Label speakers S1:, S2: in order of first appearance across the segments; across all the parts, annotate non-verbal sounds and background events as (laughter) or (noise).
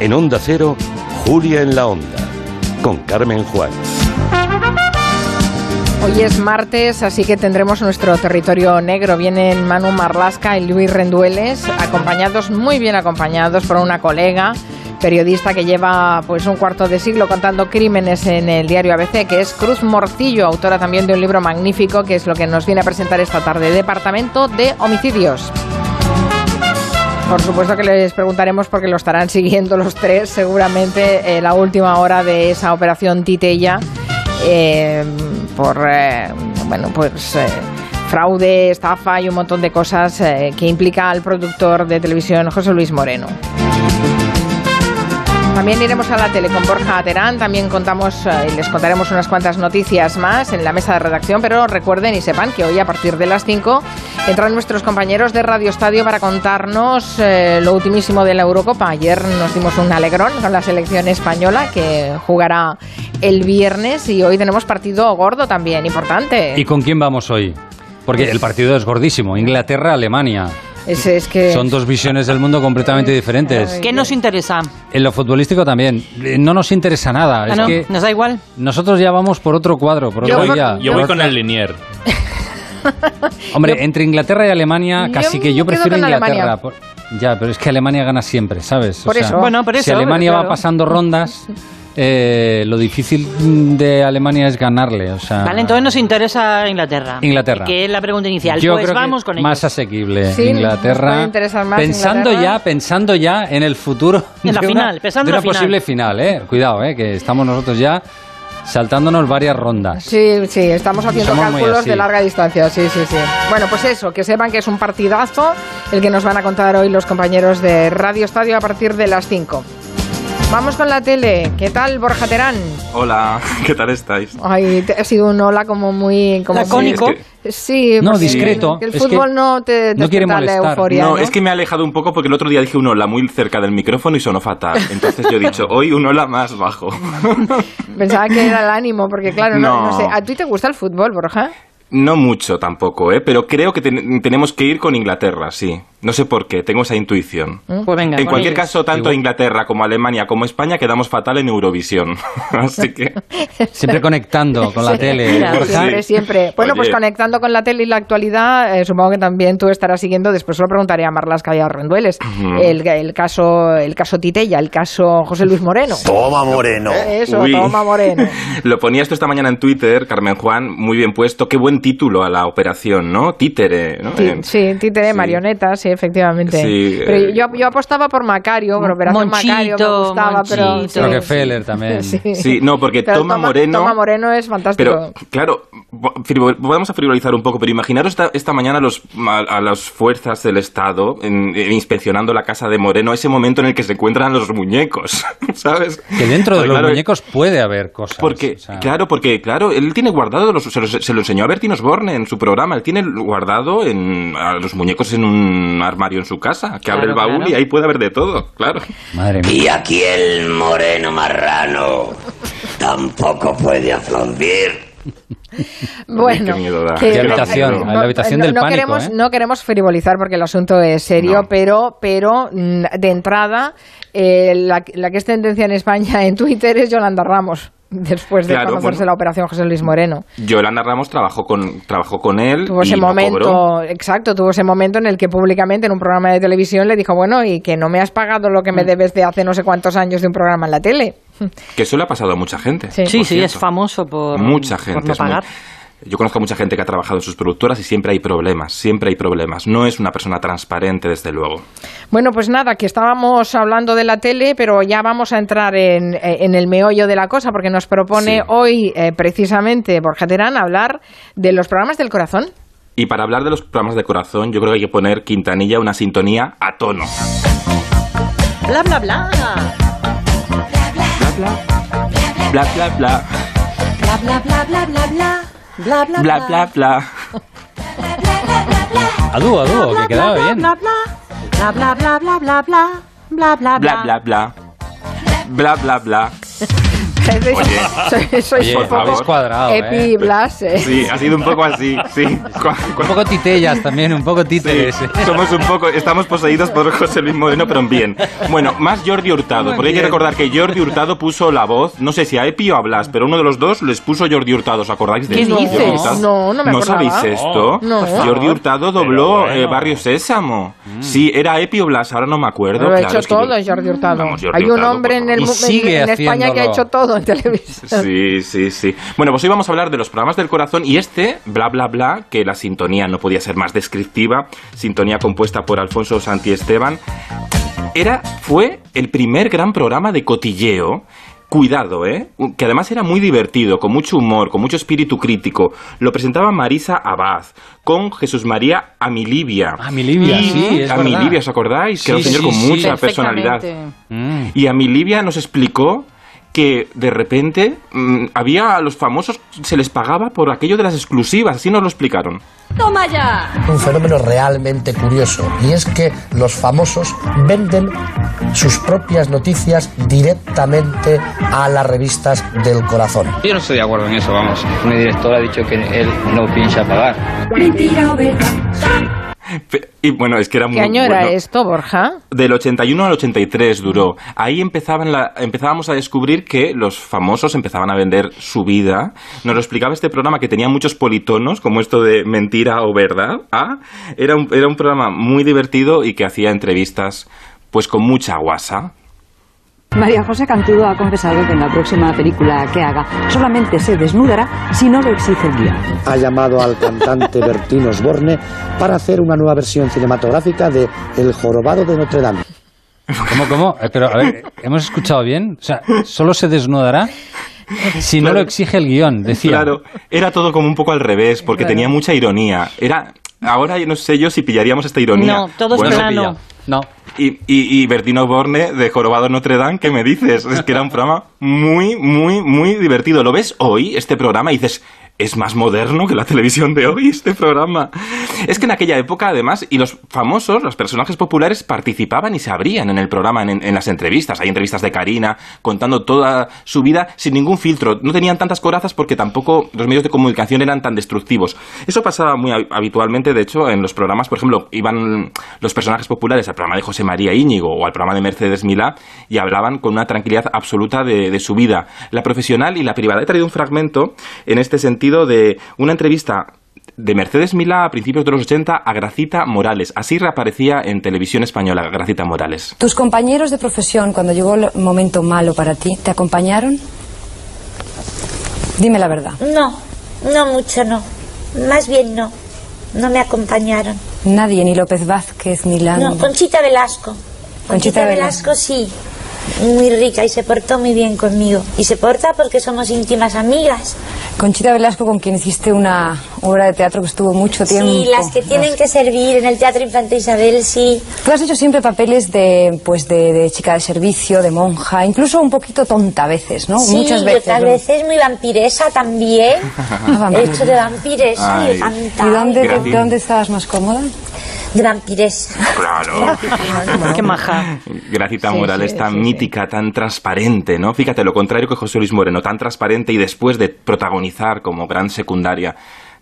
S1: En Onda Cero, Julia en la Onda, con Carmen Juan.
S2: Hoy es martes, así que tendremos nuestro territorio negro. Vienen Manu Marlasca y Luis Rendueles, acompañados, muy bien acompañados por una colega periodista que lleva pues un cuarto de siglo contando crímenes en el diario ABC, que es Cruz Morcillo, autora también de un libro magnífico, que es lo que nos viene a presentar esta tarde, Departamento de Homicidios. Por supuesto que les preguntaremos porque lo estarán siguiendo los tres seguramente en la última hora de esa operación Titella eh, por eh, bueno pues eh, fraude, estafa y un montón de cosas eh, que implica al productor de televisión José Luis Moreno. También iremos a la tele con Borja Terán, también contamos eh, y les contaremos unas cuantas noticias más en la mesa de redacción, pero recuerden y sepan que hoy a partir de las 5 entran nuestros compañeros de Radio Estadio para contarnos eh, lo ultimísimo de la Eurocopa. Ayer nos dimos un alegrón con la selección española que jugará el viernes y hoy tenemos partido gordo también, importante.
S3: ¿Y con quién vamos hoy? Porque el partido es gordísimo. Inglaterra-Alemania.
S2: Es, es que
S3: Son dos visiones del mundo completamente diferentes.
S4: ¿Qué nos interesa?
S3: En lo futbolístico también. Eh, No nos interesa nada.
S4: Ah,
S3: Es
S4: no,
S3: que
S4: nos da igual.
S3: nosotros ya vamos por otro cuadro, por
S2: Yo
S3: otro
S2: voy-
S3: día.
S5: Yo voy
S3: Por
S5: con el Linier. (laughs)
S3: Hombre, entre Inglaterra y Alemania,
S2: Yo
S3: casi que yo prefiero Inglaterra.
S2: Alemania.
S3: por- Ya, pero es que Alemania gana siempre, ¿sabes?
S2: Por eso.
S4: Bueno, por
S3: Si
S4: eso,
S3: Alemania
S4: claro.
S3: va pasando rondas, (laughs) eh, lo difícil de Alemania es ganarle. O sea,
S4: Vale, entonces nos interesa Inglaterra.
S3: Inglaterra.
S4: Que es la pregunta inicial.
S3: Yo
S4: pues
S3: creo que
S4: vamos con ellos.
S3: más asequible
S2: Sí, nos
S3: Inglaterra.
S2: más
S3: pensando
S2: Inglaterra.
S3: ya, pensando ya en el futuro (laughs)
S4: En la
S3: de
S4: final,
S3: una,
S4: pensando
S3: de
S4: en
S3: una
S4: la
S3: posible final, eh. Cuidado, eh, que estamos nosotros ya saltándonos varias rondas.
S2: Sí, sí, estamos haciendo
S3: Somos
S2: cálculos de larga distancia, sí, sí, sí. Bueno, pues eso, que sepan que es un partidazo el que nos van a contar hoy los compañeros de Radio Estadio a partir de las 5. Vamos con la tele. ¿Qué tal, Borja Terán?
S6: Hola, (laughs) ¿qué tal estáis?
S2: Ay, te- ha sido un hola como muy... Como
S4: Lacónico.
S2: muy- Sí,
S3: No,
S2: porque
S3: discreto.
S2: que El
S3: Es
S2: fútbol
S3: que
S2: no te
S3: no quiere
S2: la
S3: molestar.
S2: euforia,
S6: no,
S2: ¿no?
S6: es que me ha alejado un poco porque el otro día dije un hola muy cerca del micrófono y sonó fatal. Entonces yo he dicho, hoy un hola más bajo. (laughs)
S2: Pensaba que era el ánimo, porque claro, no,
S6: No.
S2: no sé. ¿A ti te gusta el fútbol, Borja?
S6: No mucho tampoco, ¿eh? Pero creo que ten- tenemos que ir con Inglaterra, sí. No sé por qué, tengo esa intuición.
S4: Pues venga.
S6: En cualquier
S4: ellos.
S6: caso, tanto Inglaterra como Alemania como España quedamos fatal en Eurovisión. (laughs) Así que... (laughs)
S3: Siempre conectando con la tele.
S4: Mira.
S2: Siempre,
S6: Sí.
S2: siempre. Bueno, pues conectando con la tele y la actualidad, eh, supongo que también tú estarás siguiendo, después se lo preguntaré a Marlasca y a Rendueles, el, el caso el caso Titella, el caso José Luis Moreno.
S7: Toma, Moreno.
S2: Eso,
S6: Uy.
S2: toma Moreno. (laughs)
S6: Lo ponía esto esta mañana en Twitter, Carmen Juan, muy bien puesto. Qué buen título a la operación, ¿no? Títere, ¿no?
S2: Sí, títere,
S6: sí.
S2: marioneta, sí, efectivamente.
S6: Sí,
S2: pero
S6: eh,
S2: yo, yo apostaba por Macario, Operación
S4: Monchito,
S2: Macario, me gustaba, pero...
S4: Monchito.
S3: Rockefeller también. (laughs)
S6: Sí, no, porque
S2: Pero
S6: Toma Moreno-
S2: Toma Moreno es fantástico.
S6: Pero, claro, vamos a frivolizar un poco, pero imaginaros esta, esta mañana a, los, a, a las fuerzas del Estado en- en inspeccionando la casa de Moreno, ese momento en el que se encuentran los muñecos, (laughs) ¿sabes?
S3: Que dentro de los
S6: claro,
S3: muñecos puede haber cosas.
S6: Porque,
S3: o sea,
S6: claro, porque, claro, él tiene guardado, los- se, los- se lo enseñó a Bertín Osborne en su programa, él tiene guardado en, a los muñecos en un armario en su casa, que abre el
S4: Claro,
S6: baúl
S4: claro.
S6: y ahí puede haber de todo, claro.
S3: Madre mía.
S7: Y aquí el moreno marrano tampoco puede aplaudir.
S2: Bueno,
S6: Qué miedo da.
S2: que-
S6: Qué
S3: habitación,
S6: miedo.
S3: la habitación
S2: no,
S3: del
S2: no
S3: pánico,
S2: queremos,
S3: ¿eh?
S2: no queremos frivolizar porque el asunto es serio,
S6: No.
S2: pero, pero mm, de entrada, eh, la, la que es tendencia en España en Twitter es Yolanda Ramos, (laughs) después de
S6: Claro,
S2: conocerse
S6: bueno.
S2: la operación José Luis Moreno.
S6: Yolanda Ramos trabajó con, trabajó con él.
S2: Tuvo
S6: y
S2: ese momento,
S6: cobró.
S2: exacto, tuvo ese momento en el que públicamente en un programa de televisión le dijo, bueno, y que no me has pagado lo
S6: Mm.
S2: que me debes de hace no sé cuántos años de un programa en la tele.
S6: Que eso le ha pasado a mucha gente.
S2: Sí.
S4: Sí, es famoso por,
S6: Mucha
S4: por
S6: gente.
S4: no
S6: es muy-
S4: pagar.
S6: Yo conozco a mucha gente que ha trabajado en sus productoras y siempre hay problemas, siempre hay problemas. No es una persona transparente, desde luego.
S2: Bueno, pues nada, que estábamos hablando de la tele, pero ya vamos a entrar en, en el meollo de la cosa, porque nos propone
S6: Sí.
S2: hoy eh, precisamente Borja Terán hablar de los programas del corazón.
S6: Y para hablar de los programas de corazón, yo creo que hay que poner Quintanilla una sintonía a tono.
S4: Bla, bla, bla.
S6: Bla, bla, bla.
S4: Bla, bla, bla, bla, bla, bla. Bla, bla,
S6: Bla, bla, bla.
S3: A dúo, a dúo, que quedaba bien.
S4: Bla, bla, bla, bla, bla, bla, bla, bla, bla,
S6: Bla, bla, bla. Bla, bla, bla.
S2: Soy, soy
S3: Oye,
S2: un poco
S3: cuadrado,
S2: Epi
S3: ¿eh?
S2: y Blas. eh.
S6: Sí, ha sido un poco así, sí.
S3: Un poco titellas también, un poco
S6: Sí,
S3: títeres. ¿eh?
S6: somos un poco, estamos poseídos por José Luis Moreno, pero bien. Bueno, más Jordi Hurtado, porque hay que recordar que Jordi Hurtado puso la voz, no sé si a Epi o a Blas, pero uno de los dos les puso Jordi Hurtado, ¿os acordáis de
S2: ¿Qué
S6: esto?
S2: dices? No, no me acordaba.
S6: sabéis esto?
S2: No.
S6: Jordi Hurtado dobló
S5: Pero bueno.
S6: eh, Barrio Sésamo. Sí, era Epi o Blas, ahora no me acuerdo.
S2: Lo ha
S6: claro,
S2: hecho
S6: es que
S2: todo
S6: yo-
S2: Jordi Hurtado.
S6: Vamos, Jordi
S2: Hay un
S6: Hurtado,
S2: hombre en, el,
S3: sigue
S2: en España que ha hecho todo en televisión.
S6: Sí, sí, sí. Bueno, pues hoy vamos a hablar de los programas del corazón y este, bla, bla, bla, que la sintonía no podía ser más descriptiva, sintonía compuesta por Alfonso Santi Esteban, era, fue el primer gran programa de cotilleo. Cuidado, ¿eh? Que además era muy divertido, con mucho humor, con mucho espíritu crítico. Lo presentaba Marisa Abad, con Jesús María Amilibia.
S3: Amilibia,
S6: Y-
S3: sí, es
S6: Amilibia,
S3: verdad.
S6: ¿os acordáis? Que era un señor
S3: sí,
S6: con
S3: sí.
S6: mucha personalidad.
S3: Mm.
S6: Y a mi Livia nos explicó que de repente mm, había a los famosos, se les pagaba por aquello de las exclusivas, así nos lo explicaron.
S4: ¡Toma ya!
S8: un fenómeno realmente curioso y es que los famosos venden sus propias noticias directamente a las revistas del corazón.
S9: Yo no estoy de acuerdo en eso, vamos. Mi director ha dicho que él no piensa pagar.
S4: Mentira o verdad.
S6: Y bueno, es que era muy
S2: ¿Qué año era
S6: bueno.
S2: esto, Borja?
S6: Del 81 al 83 duró. Ahí empezaban la- empezábamos a descubrir que los famosos empezaban a vender su vida. Nos lo explicaba este programa que tenía muchos politonos, como esto de mentira o verdad. Ah, era un, era un programa muy divertido y que hacía entrevistas pues con mucha guasa.
S10: María José Cantudo ha confesado que en la próxima película que haga solamente se desnudará si no lo exige el guion.
S8: Ha llamado al cantante (laughs) Bertín Osborne para hacer una nueva versión cinematográfica de El jorobado de Notre Dame.
S3: ¿Cómo, cómo? Eh, Pero, a ver, ¿hemos escuchado bien? O sea, solo se desnudará si no
S6: Claro.
S3: lo exige el guion, decía.
S6: Claro, era todo como un poco al revés, porque tenía mucha ironía. Era, ahora yo no sé yo si pillaríamos esta ironía.
S11: No, todo es
S6: Bueno,
S11: plano.
S3: No.
S6: Y, y, y Bertino Borne de Jorobado Notre Dame, ¿qué me dices? Es que era un programa muy, muy, muy divertido. ¿Lo ves hoy, este programa? Y dices, es más moderno que la televisión de hoy, este programa. Es que en aquella época, además, y los famosos, los personajes populares, participaban y se abrían en el programa, en, en las entrevistas. Hay entrevistas de Karina contando toda su vida sin ningún filtro. No tenían tantas corazas porque tampoco los medios de comunicación eran tan destructivos. Eso pasaba muy hab- habitualmente, de hecho, en los programas, por ejemplo, iban los personajes populares al programa de José María Íñigo o al programa de Mercedes Milá y hablaban con una tranquilidad absoluta de, de su vida, la profesional y la privada. He traído un fragmento en este sentido de una entrevista de Mercedes Milá a principios de los 80 a Gracita Morales. Así reaparecía en televisión española Gracita Morales.
S10: ¿Tus compañeros de profesión, cuando llegó el momento malo para ti, te acompañaron? Dime la verdad.
S11: No, no mucho, no. Más bien no. No me acompañaron.
S10: Nadie, ni López Vázquez, ni Lando.
S11: No, Conchita Velasco. Conchita,
S10: Velasco.
S11: Velasco sí. Muy rica y se portó muy bien conmigo. Y se porta porque somos íntimas amigas.
S10: Conchita Velasco, con quien hiciste una obra de teatro que estuvo mucho tiempo.
S11: Sí, las que tienen que servir en el Teatro Infante Isabel, sí.
S10: Tú has hecho siempre papeles de, pues de, de chica de servicio, de monja, incluso un poquito tonta a veces, ¿no?
S11: Sí,
S10: Muchas
S11: y
S10: veces.
S11: otras
S10: ¿no?
S11: veces muy vampiresa también. (laughs)
S10: Ah,
S11: He
S10: vampiro.
S11: hecho de vampiresa y
S6: Ay.
S10: ¿Y dónde,
S6: Gracias.
S10: de- dónde estabas más cómoda?
S11: De vampiresa.
S6: Claro. (laughs)
S11: Qué maja.
S6: Gracita
S2: Sí,
S6: Morales
S2: sí,
S6: tan
S2: sí, sí.
S6: mítica, tan transparente, ¿no? Fíjate, lo contrario que José Luis Moreno, tan transparente y después de protagonizar como gran secundaria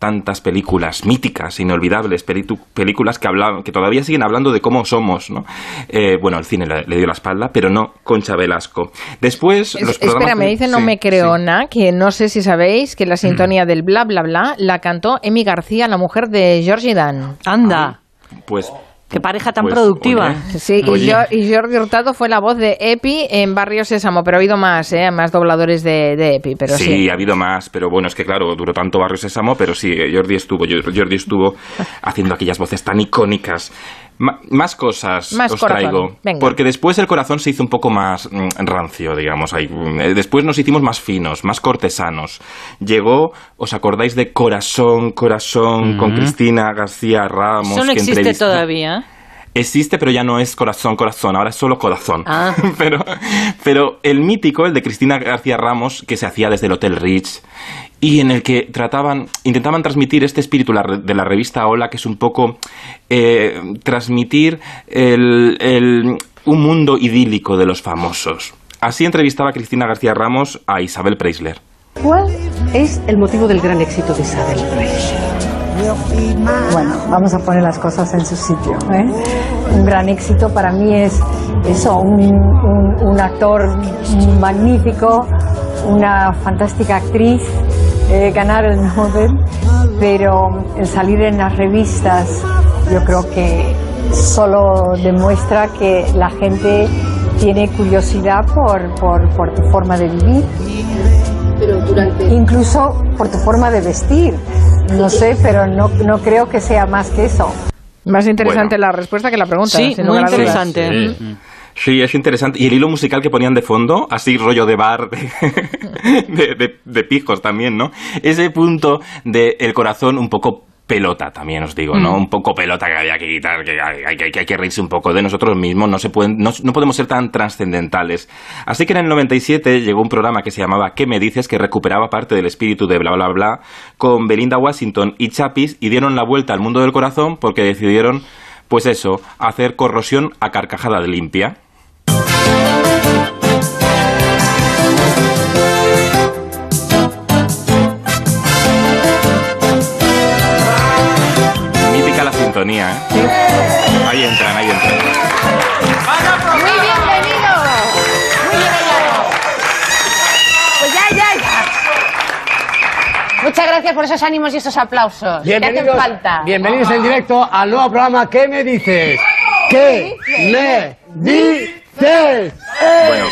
S6: tantas películas míticas, inolvidables, películas que hablaban, que todavía siguen hablando de cómo somos, ¿no? Eh, bueno, el cine le, le dio la espalda, pero no Concha Velasco. Después,
S2: Es-
S6: los programas...
S2: espera, me dice No
S6: Sí,
S2: me creo,
S6: sí.
S2: Que no sé si sabéis que la sintonía del bla bla bla la cantó Emi García, la mujer de Georgie Dan.
S11: Anda.
S6: Pues...
S11: Qué pareja tan
S6: pues,
S11: productiva.
S6: oye,
S2: Sí, y,
S6: oye.
S2: Jo- y Jordi Hurtado fue la voz de Epi en Barrio Sésamo, pero ha habido más, ¿eh? Más dobladores de, de Epi, pero sí.
S6: sí, ha habido más, pero bueno, es que claro, duró tanto Barrio Sésamo, pero sí, Jordi estuvo, Jordi estuvo (laughs) haciendo aquellas voces tan icónicas. Más cosas
S2: Más
S6: os
S2: corazón,
S6: traigo,
S2: venga.
S6: porque después el corazón se hizo un poco más mm, rancio, digamos. ahí. Mm, eh, Después nos hicimos más finos, más cortesanos. Llegó, ¿os acordáis de Corazón, Corazón, con Cristina García Ramos?
S11: Eso no
S6: que
S11: existe
S6: entrevistó-
S11: todavía.
S6: Existe, pero ya no es corazón, corazón, ahora es solo corazón.
S11: Ah. (laughs)
S6: pero, pero el mítico, el de Cristina García Ramos, que se hacía desde el Hotel Rich, y en el que trataban, intentaban transmitir este espíritu de la revista Hola, que es un poco eh, transmitir el- el- un mundo idílico de los famosos. Así entrevistaba Cristina García Ramos a Isabel Preisler.
S5: ¿Cuál es el motivo del gran éxito de Isabel Preisler?
S12: Bueno, vamos a poner las cosas en su sitio. ¿eh? Un gran éxito para mí es eso, un, un- un actor magnífico, una fantástica actriz, eh, ganar el Nobel, pero el salir en las revistas yo creo que solo demuestra que la gente tiene curiosidad por, por, por tu forma de vivir. Incluso por tu forma de vestir. No sé, pero no, no creo que sea más que eso.
S2: Más interesante la respuesta que la pregunta.
S13: Sí,
S2: sin
S13: muy
S2: lugar a dudas.
S13: interesante.
S6: Sí. Sí, es interesante. Y el hilo musical que ponían de fondo, así rollo de bar, de, (laughs) de, de- de pijos también, ¿no? Ese punto de el corazón un poco pelota también os digo, ¿no?
S14: Mm.
S6: Un poco pelota que había que quitar, que hay, hay- que hay que reírse un poco de nosotros mismos, no se pueden, no, no podemos ser tan trascendentales. Así que en el 97 llegó un programa que se llamaba ¿Qué me dices? que recuperaba parte del espíritu de bla bla bla con Belinda Washington y Chapis y dieron la vuelta al mundo del corazón porque decidieron pues eso, hacer corrosión a carcajada de limpia. Mítica la sintonía, ¿eh? Ahí entran, ahí entran.
S14: Muchas gracias por esos ánimos y esos aplausos. hacen
S8: Bienvenidos,
S14: falta.
S8: bienvenidos en directo al nuevo programa ¿Qué me dices? ¿Qué me dices?
S6: Bueno,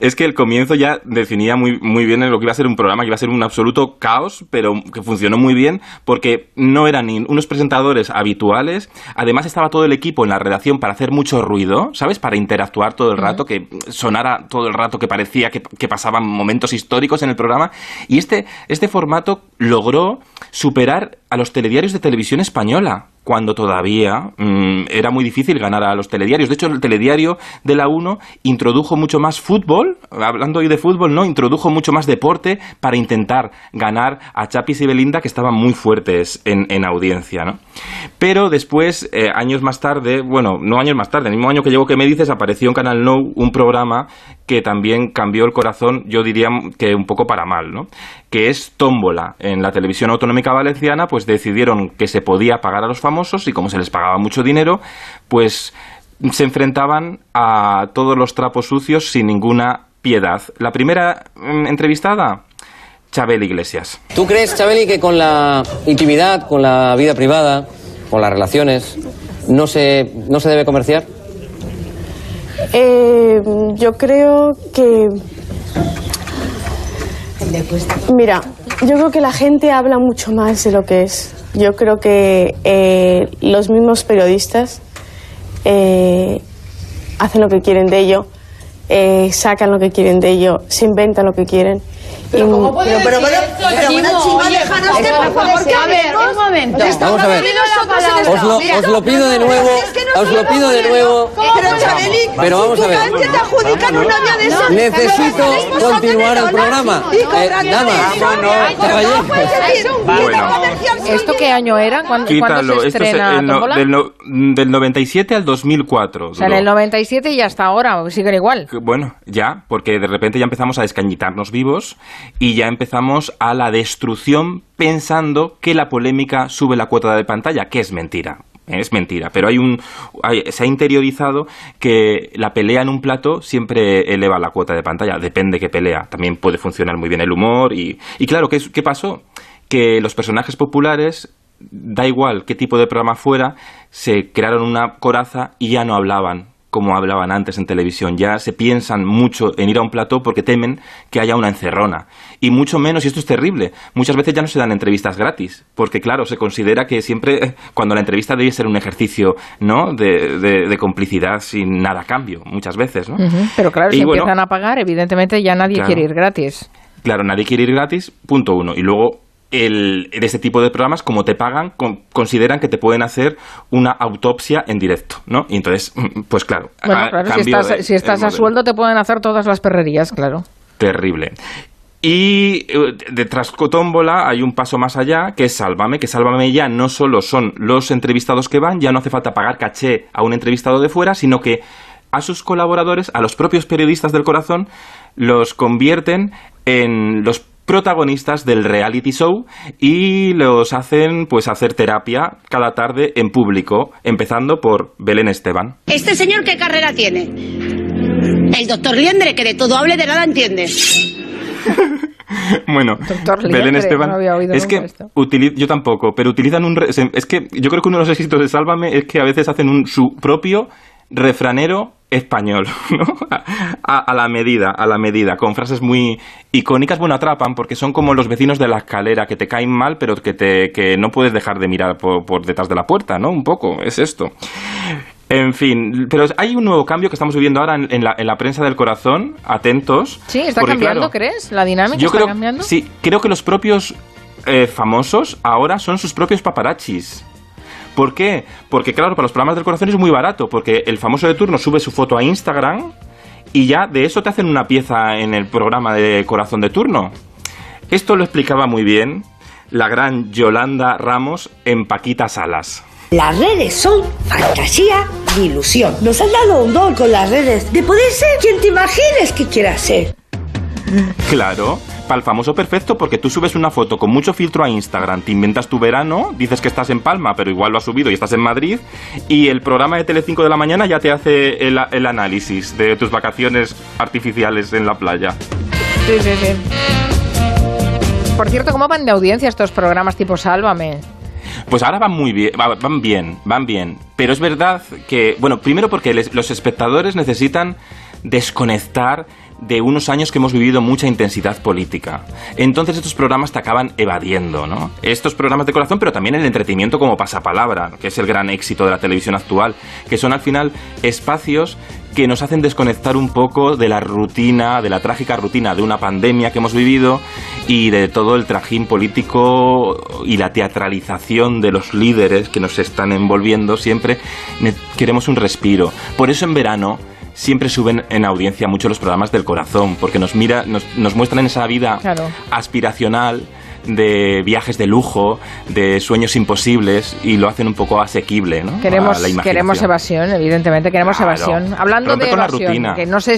S6: es que el comienzo ya definía muy, muy bien lo que iba a ser un programa, que iba a ser un absoluto caos, pero que funcionó muy bien porque no eran ni unos presentadores habituales, además estaba todo el equipo en la redacción para hacer mucho ruido, ¿sabes? Para interactuar todo el rato, que sonara todo el rato, que parecía que, que pasaban momentos históricos en el programa. Y este, este formato logró superar a los telediarios de televisión española cuando todavía mm, era muy difícil ganar a los telediarios. De hecho, el telediario de la 1 introdujo mucho más fútbol, hablando hoy de fútbol, ¿no? Introdujo mucho más deporte para intentar ganar a Chapis y Belinda, que estaban muy fuertes en, en audiencia, ¿no? Pero después, eh, años más tarde, bueno, no años más tarde, el mismo año que llegó que me dices, apareció en Canal No un programa que también cambió el corazón, yo diría que un poco para mal, ¿no? Que es Tómbola. En la televisión autonómica valenciana, pues decidieron que se podía pagar a los famosos y como se les pagaba mucho dinero, pues se enfrentaban a todos los trapos sucios sin ninguna piedad. La primera mm, entrevistada, Chabel Iglesias.
S15: ¿Tú crees, Chabeli, que con la intimidad, con la vida privada, con las relaciones, no se, no se debe comerciar?
S16: Eh, yo creo que... Mira, yo creo que la gente habla mucho más de lo que es. Yo creo que eh, los mismos periodistas eh, hacen lo que quieren de ello, eh, sacan lo que quieren de ello, se inventan lo que quieren.
S14: Pero ¿cómo puede
S16: pero-
S14: decir
S16: pero- pero
S14: Chimo?
S16: bueno, Chimo,
S14: Oye,
S16: déjanos que
S14: favor,
S16: por favor,
S14: que
S16: que
S14: hablemos.
S16: hablemos.
S14: Un momento.
S16: Nos
S15: Vamos a ver. Os lo,
S16: Mira,
S15: os lo pido de nuevo, os lo pido de nuevo.
S16: Pero, Chabeli,
S15: Pero vamos a ver.
S16: te adjudican una vía de esa-
S15: Necesito
S16: Pero es
S15: continuar el programa. Eh,
S16: business comercial sin
S2: ¿Esto qué año era? ¿Cuándo,
S6: Quítalo,
S2: se estrena
S6: del, no- del 97 al 2004.
S2: O sea, en el 97 y hasta ahora siguen igual.
S6: Bueno, ya, porque de repente ya empezamos a descañitarnos vivos y ya empezamos a la destrucción pensando que la polémica sube la cuota de pantalla, que es mentira. Es mentira, pero hay un se ha interiorizado que la pelea en un plato siempre eleva la cuota de pantalla, depende qué pelea. También puede funcionar muy bien el humor y, y claro, ¿qué, ¿qué pasó? Que los personajes populares da igual qué tipo de programa fuera, se crearon una coraza y ya no hablaban como hablaban antes en televisión. Ya se piensan mucho en ir a un plató porque temen que haya una encerrona. Y mucho menos, y esto es terrible, muchas veces ya no se dan entrevistas gratis, porque claro, se considera que siempre, (laughs) cuando la entrevista debe ser un ejercicio, ¿no?, de, de- de complicidad sin nada a cambio, muchas veces, ¿no?
S2: Pero claro,
S6: Y
S2: si
S6: bueno,
S2: empiezan a pagar, evidentemente ya nadie
S6: Claro.
S2: quiere ir gratis.
S6: Claro, nadie quiere ir gratis, punto uno. Y luego, el, de este tipo de programas, como te pagan, con- consideran que te pueden hacer una autopsia en directo, ¿no? Y entonces, (laughs) pues claro,
S2: Bueno,
S6: a-
S2: claro, si estás,
S6: de-
S2: si estás a sueldo te pueden hacer todas las perrerías, claro.
S6: Terrible. Y eh, detrás de Tómbola hay un paso más allá, que es Sálvame, que Sálvame ya no solo son los entrevistados que van, ya no hace falta pagar caché a un entrevistado de fuera, sino que a sus colaboradores, a los propios periodistas del corazón, los convierten en los protagonistas del reality show y los hacen pues hacer terapia cada tarde en público, empezando por Belén Esteban.
S13: ¿Este señor qué carrera tiene? El doctor Liendre, que de todo hable de nada entiende. (laughs)
S6: Bueno,
S2: Doctor
S6: Belén
S2: Liendre,
S6: Esteban,
S2: no
S6: es que
S2: esto.
S6: utili- yo tampoco, pero utilizan un es que yo creo que uno de los (laughs) éxitos de Sálvame es que a veces hacen un su propio refranero español, (laughs) ¿no? A, a la medida, a la medida, con frases muy icónicas, bueno, atrapan porque son como los vecinos de la escalera que te caen mal, pero que te que no puedes dejar de mirar por, por detrás de la puerta, ¿no? Un poco, es esto. En fin, pero hay un nuevo cambio que estamos viviendo ahora en, en la, en la prensa del corazón. Atentos.
S2: Sí, está
S6: porque,
S2: cambiando,
S6: claro,
S2: ¿crees? ¿La dinámica
S6: yo
S2: está
S6: creo,
S2: cambiando?
S6: Sí, creo que los propios eh, famosos ahora son sus propios paparachis. ¿Por qué? Porque claro, para los programas del corazón es muy barato, porque el famoso de turno sube su foto a Instagram y ya de eso te hacen una pieza en el programa de corazón de turno. Esto lo explicaba muy bien la gran Yolanda Ramos en Paquita Salas.
S17: Las redes son fantasía y ilusión. Nos han dado un don con las redes de poder ser quien te imagines que quieras ser.
S6: Claro, para el famoso perfecto, porque tú subes una foto con mucho filtro a Instagram, te inventas tu verano, dices que estás en Palma, pero igual lo has subido y estás en Madrid, y el programa de Telecinco de la mañana ya te hace el, el análisis de tus vacaciones artificiales en la playa.
S2: Sí, sí, sí. Por cierto, ¿cómo van de audiencia estos programas tipo Sálvame?
S6: Pues ahora van muy bien, va- van bien, van bien. Pero es verdad que, bueno, primero porque les- los espectadores necesitan desconectar de unos años que hemos vivido mucha intensidad política. Entonces estos programas te acaban evadiendo, ¿no? Estos programas de corazón, pero también el entretenimiento como pasapalabra, que es el gran éxito de la televisión actual, que son al final espacios que nos hacen desconectar un poco de la rutina, de la trágica rutina de una pandemia que hemos vivido y de todo el trajín político y la teatralización de los líderes que nos están envolviendo siempre. Queremos un respiro. Por eso en verano siempre suben en audiencia mucho los programas del corazón, porque nos mira, nos, nos muestran esa vida
S2: Claro.
S6: aspiracional de viajes de lujo, de sueños imposibles y lo hacen un poco asequible, ¿no? A
S2: Queremos,
S6: la
S2: queremos evasión, evidentemente, queremos
S6: Claro.
S2: evasión. Hablando
S6: Rompe
S2: de evasión, que no sé